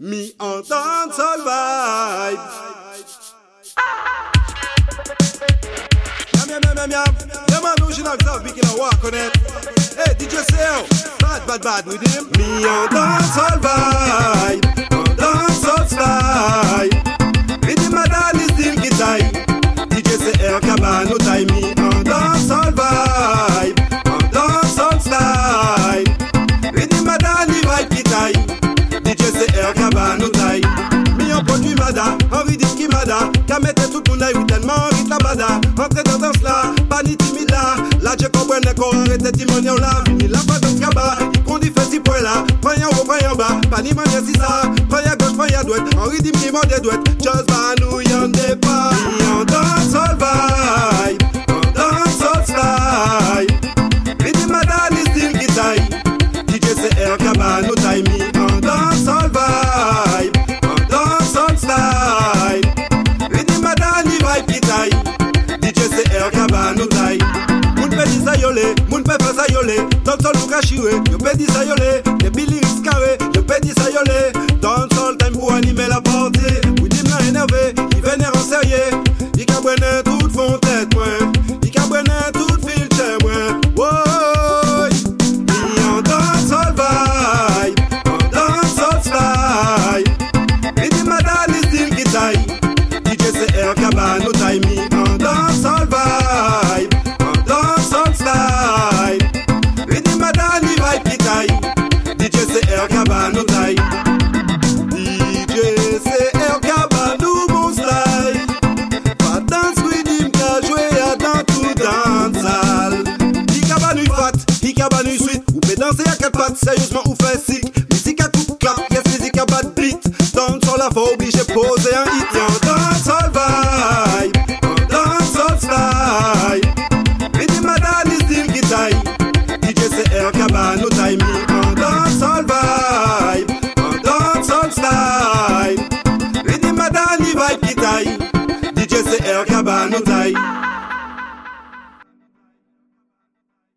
Me en dancehall vibe. Yam, yam, yam, yam, yam. Yeah, man, who's not exhaust, we can walk on it. Hey, DJ Sale, bad, bad, bad with him. Me en dancehall En produit Mada, en rythme qui Mada. Qu'a mette tout le monde aïe tellement rythme la bada. Entrez dans un cela, pas ni timide là Là je comprends qu'on arrête timonion là Fini. La pas de cabas, il conduit fait si point là. Prends en haut, en bas, pas ni manière si ça. Prends à gauche, prends à droite, qui m'en des douettes Just pas nous kachiwe, yo pe di patte, sérieusement ou classique. Musique à tout clap, yes, musique à bas de beat. Dans le sol, la faut obligé de poser un hit. Y'a un dancehall vibe, un dancehall style. Mais des madames, ils disent qui taille. DJ CR, cabano, time. Un dancehall vibe, un dancehall style. Mais des madames, ils vibe qui taille. DJ CR, cabano, time.